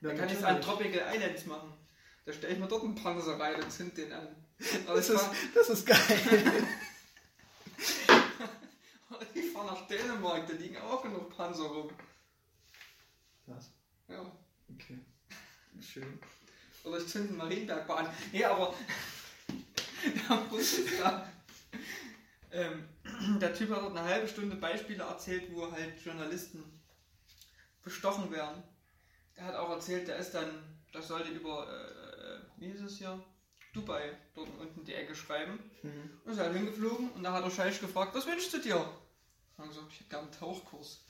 ja, dann kann ich es an Tropical Islands machen. Da stelle ich mir dort einen Panzer rein und zünd den an. Das, das ist, das ist geil. fahre nach Dänemark, da liegen auch genug Panzer rum. Was? Ja. Okay. Schön. Oder ich zünde einen Marienbergbahn. Nee, aber ist ja, ähm, der Typ hat dort eine halbe Stunde Beispiele erzählt, wo halt Journalisten bestochen werden. Er hat auch erzählt, der ist dann, das sollte über, äh, wie hieß es hier? Dubai, dort unten die Ecke schreiben. Mhm. Und ist halt hingeflogen und da hat der Scheich gefragt, was wünschst du dir? Und er gesagt, ich hätte gerne einen Tauchkurs.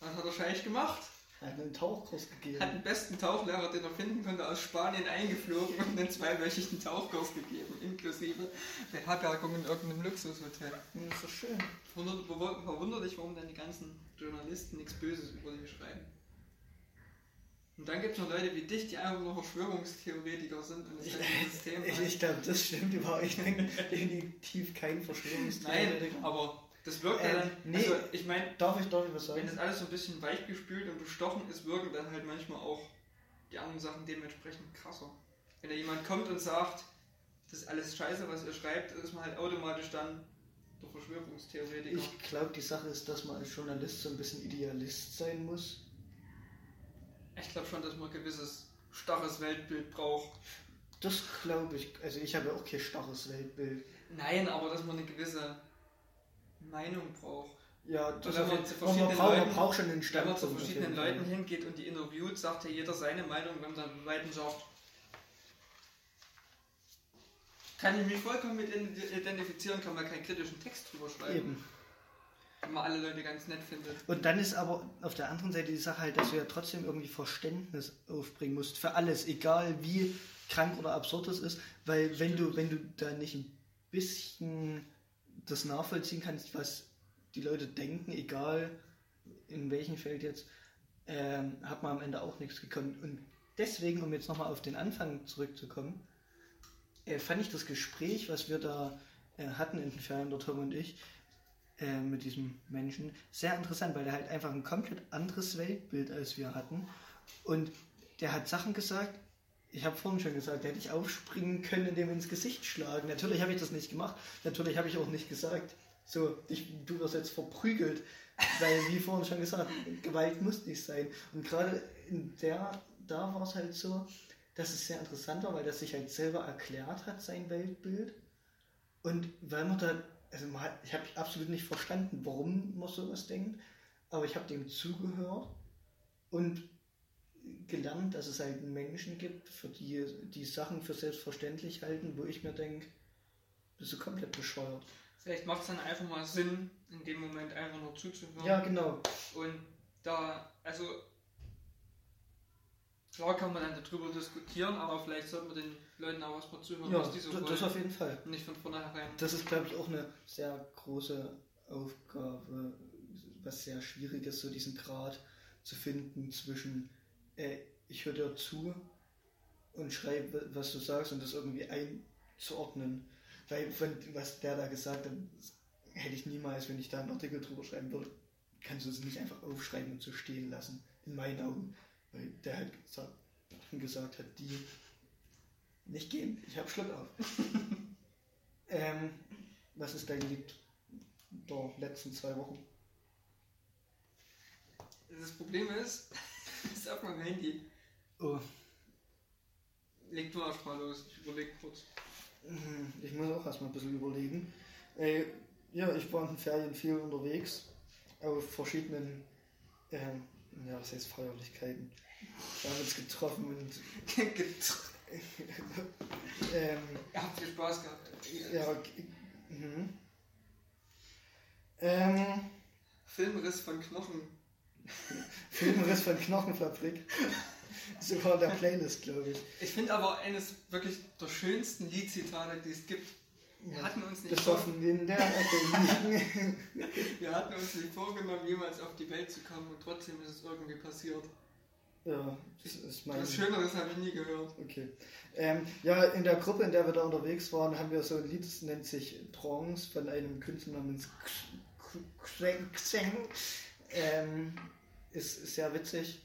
Was hat der Scheich gemacht? Er hat einen Tauchkurs Hat gegeben. den besten Tauchlehrer, den er finden konnte, aus Spanien eingeflogen und einen zweiwöchigen Tauchkurs gegeben, inklusive Beherbergung in irgendeinem Luxushotel. Hm, ist doch schön. Verwundert- verwu- Verwunderlich, warum dann die ganzen Journalisten nichts Böses über die schreiben. Und dann gibt es noch Leute wie dich, die einfach nur Verschwörungstheoretiker sind und das Ich, System. ich, ich glaube, das stimmt überhaupt. Ich bin definitiv kein Nein, Verschwörungstheoretiker. aber das wirkt Ähm, dann. nee. Also, ich meine, Darf ich, darf ich was wenn sagen? das alles so ein bisschen weichgespült und bestochen ist, wirken dann halt manchmal auch die anderen Sachen dementsprechend krasser. Wenn da jemand kommt und sagt, das ist alles scheiße, was ihr schreibt, ist man halt automatisch dann der Verschwörungstheoretiker. Ich glaube, die Sache ist, dass man als Journalist so ein bisschen Idealist sein muss. Ich glaube schon, dass man ein gewisses starres Weltbild braucht. Das glaube ich. Also ich habe auch kein starres Weltbild. Nein, aber dass man eine gewisse Meinung braucht. Ja, das wenn man zu man, verschiedenen braucht, man Leuten- braucht schon einen Wenn man Standpunkt. zu verschiedenen. Leuten hingeht und die interviewt, sagt ja jeder seine Meinung. Wenn man dann Leuten sagt, kann ich mich vollkommen mit identifizieren, kann man keinen kritischen Text drüber schreiben. Eben. Man alle Leute ganz nett findet. Und dann ist aber auf der anderen Seite die Sache halt, dass du ja trotzdem irgendwie Verständnis aufbringen musst für alles, egal wie krank oder absurd es ist, weil wenn du, wenn du da nicht ein bisschen das nachvollziehen kannst, was die Leute denken, egal in welchem Feld jetzt, ähm, hat man am Ende auch nichts gekonnt. Und deswegen, um jetzt nochmal auf den Anfang zurückzukommen, äh, fand ich das Gespräch, was wir da äh, hatten in den Ferien, der Tom und ich, äh, mit diesem Menschen, sehr interessant, weil der halt einfach ein komplett anderes Weltbild als wir hatten. Und der hat Sachen gesagt, ich habe vorhin schon gesagt, der hätte ich aufspringen können und dem ins Gesicht schlagen. Natürlich habe ich das nicht gemacht. Natürlich habe ich auch nicht gesagt, so, dich, du wirst jetzt verprügelt. Weil, wie vorhin schon gesagt, Gewalt muss nicht sein. Und gerade in der, da war es halt so, dass es sehr interessant war, weil das sich halt selber erklärt hat, sein Weltbild. Und weil man da, also hat, ich habe absolut nicht verstanden, warum man sowas denkt, aber ich habe dem zugehört und gelernt, dass es halt Menschen gibt, für die die Sachen für selbstverständlich halten, wo ich mir denke, bist du komplett bescheuert. Vielleicht macht es dann einfach mal Sinn, in dem Moment einfach nur zuzuhören. Ja, genau. Und da, also klar kann man dann darüber diskutieren, aber vielleicht sollte man den Leuten auch erstmal zuhören, Ja, was die so das, wollen. das auf jeden Fall. Nicht von vornherein. Das ist, glaube ich, auch eine sehr große Aufgabe, was sehr schwierig ist, so diesen Grad zu finden zwischen, äh, ich höre dir zu und schreibe, was du sagst und das irgendwie einzuordnen. Weil von was der da gesagt hat, hätte ich niemals, wenn ich da einen Artikel drüber schreiben würde, kannst du es nicht einfach aufschreiben und so stehen lassen, in meinen Augen. Weil der halt gesagt, gesagt hat, die nicht gehen. Ich habe Schluck auf. ähm, was ist dein Lied der letzten zwei Wochen? Das Problem ist, ist auf meinem Handy. Oh, Leg du erstmal los, ich überleg kurz. mhm, ich muss auch erstmal ein bisschen überlegen. Äh, ja, ich war in den Ferien viel unterwegs, auf verschiedenen, ähm, ja, was heißt Feierlichkeiten. Wir haben uns getroffen und ähm, Ihr habt viel Spaß gehabt. ja, g- mhm. ähm, Filmriss von Knochen. Filmriss von Knochenfabrik. Sogar der Playlist, glaube ich. Ich finde aber eines wirklich der schönsten Liedzitate, die es gibt. Wir hatten uns nicht Besoffen in der. Wir hatten uns nicht vorgenommen, jemals auf die Welt zu kommen und trotzdem ist es irgendwie passiert. Ja, das ist mein. Was Schöneres habe ich nie gehört. Okay. Ähm, ja, in der Gruppe, in der wir da unterwegs waren, haben wir so ein Lied, das nennt sich Trance von einem Künstler namens Xeng. Xeng. Ähm, ist, ist sehr witzig.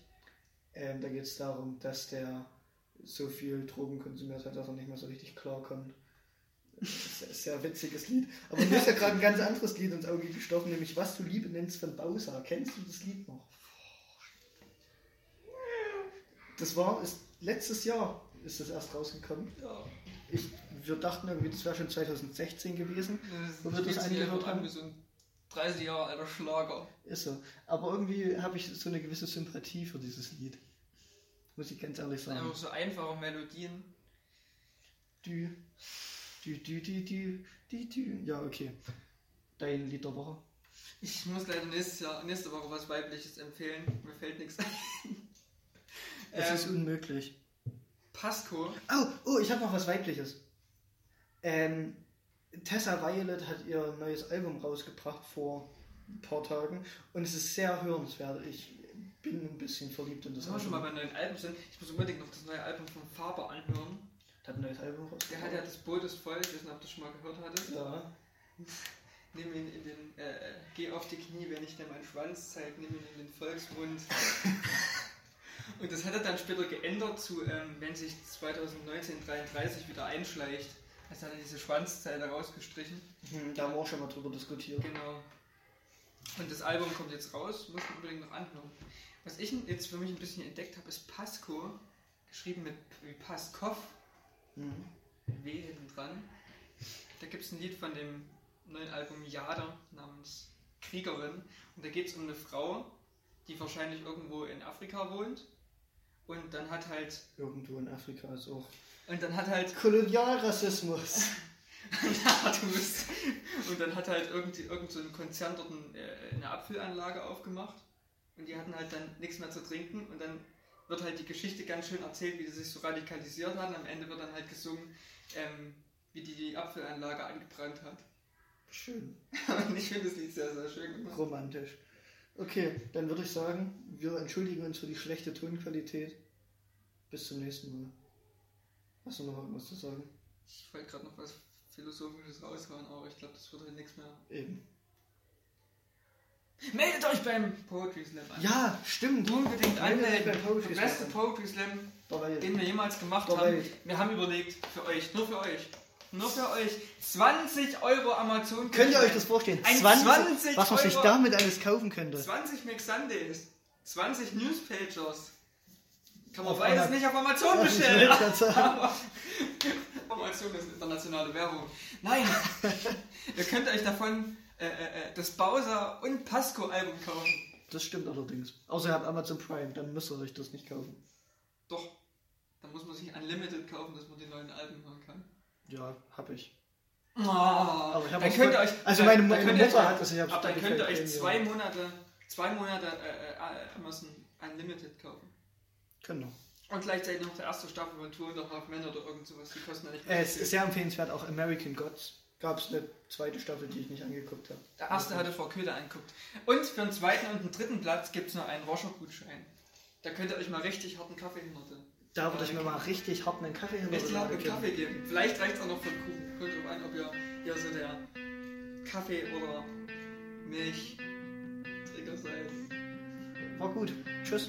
Ähm, da geht es darum, dass der so viel Drogen konsumiert hat, dass er nicht mehr so richtig klarkommt. Sehr, sehr witziges Lied. Aber mir ist ja gerade ein ganz anderes Lied ins Auge gestochen, nämlich Was du Liebe nennst von Bowser. Kennst du das Lied noch? Das war, ist, letztes Jahr ist das erst rausgekommen. Ja. Ich, wir dachten irgendwie, das wäre schon 2016 gewesen. Wo wir das angehört haben. wie so ein 30 Jahre alter Schlager. Ist so. Aber irgendwie habe ich so eine gewisse Sympathie für dieses Lied. Muss ich ganz ehrlich sagen. Einfach so einfache Melodien. Dü, dü, dü, dü, dü, dü, dü. Ja, okay. Dein Lied der Woche. Ich muss leider nächstes Jahr, nächste Woche was Weibliches empfehlen. Mir fällt nichts ein. Es ist Ähm, unmöglich. Pasco. Oh, oh, ich habe noch was Weibliches. Ähm, Tessa Violet hat ihr neues Album rausgebracht vor ein paar Tagen und es ist sehr hörenswert. Ich bin ein bisschen verliebt in das Wenn wir schon mal Album. bei neuen Alben sind, ich muss unbedingt noch das neue Album von Faber anhören. Hat ein neues Album Der rausgebracht. hat ja das Boot ist voll, ich weiß nicht, ob du das schon mal gehört hattest. Ja. Nimm ihn in den, äh, äh, geh auf die Knie, wenn ich dir meinen Schwanz zeig, nimm ihn in den Volksmund. Und das hat er dann später geändert zu, ähm, wenn sich 2019 33 wieder einschleicht. Also hat er diese Schwanzzeile rausgestrichen. Hm, Da haben wir auch schon mal drüber diskutiert. Genau. Und das Album kommt jetzt raus, muss man unbedingt noch anhören. Was ich jetzt für mich ein bisschen entdeckt habe, ist Pasco, geschrieben mit wie Paskov, Mhm. W hinten dran. Da gibt es ein Lied von dem neuen Album Jada namens Kriegerin. Und da geht es um eine Frau, die wahrscheinlich irgendwo in Afrika wohnt. Und dann hat halt. Irgendwo in Afrika ist auch Und dann hat halt. Kolonialrassismus. Ja, du bist- und dann hat halt irgendwie irgend so ein Konzern dort äh, eine Apfelanlage aufgemacht. Und die hatten halt dann nichts mehr zu trinken. Und dann wird halt die Geschichte ganz schön erzählt, wie die sich so radikalisiert haben. Am Ende wird dann halt gesungen, ähm, wie die die Apfelanlage angebrannt hat. Schön. Und ich finde das Lied sehr, sehr schön gemacht. Romantisch. Okay, dann würde ich sagen, wir entschuldigen uns für die schlechte Tonqualität. Bis zum nächsten Mal. Hast du noch irgendwas zu sagen? Ich wollte gerade noch was Philosophisches raushauen, aber ich glaube, das wird halt nichts mehr. Eben. Meldet euch beim Poetry Slam an. Ja, stimmt. Unbedingt anmelden. beim Poetry Der beste Poetry Slam, den wir jemals gemacht haben. Wir haben überlegt, für euch, nur für euch, nur für euch, 20 Euro Amazon. Könnt ihr euch das vorstellen? Ein 20 was man sich damit alles kaufen könnte. 20 McSundays, 20 Newspagers. Kann man Auf beides Amazon. nicht auf Amazon bestellen. Amazon ist internationale Währung. Nein, ihr könnt euch davon äh, äh, äh, das Bowser und Pasco Album kaufen. Das stimmt allerdings. Außer ihr habt Amazon Prime, dann müsst ihr euch das nicht kaufen. Doch, da muss man sich Unlimited kaufen, dass man die neuen Alben hören kann. Ja, hab ich. Oh, Aber ich hab dann auch könnt ihr voll- euch, also meine- meine Mutter euch- hat das, ich hab aber dann könnt ihr euch zwei Monate, zwei Monate äh, äh, Amazon Unlimited kaufen. Genau. Und gleichzeitig noch der erste Staffel von Tour und Half Men oder irgend sowas. Die kosten ja nicht Äh, es ist sehr empfehlenswert, auch American Gods. Gab es eine zweite Staffel, die ich nicht angeguckt habe. Der erste hatte Frau Köhler anguckt. Und für den zweiten und den dritten Platz gibt es noch einen Roscher-Gutschein. Da könnt ihr euch mal richtig harten Kaffee hinterten. Da würde ich mir mal richtig hart einen Kaffee hin. Richtig harten Kaffee geben. Vielleicht reicht es auch noch den Kuchen. Kommt drauf an, ob ihr hier so der Kaffee- oder Milchträger seid. War gut. Tschüss.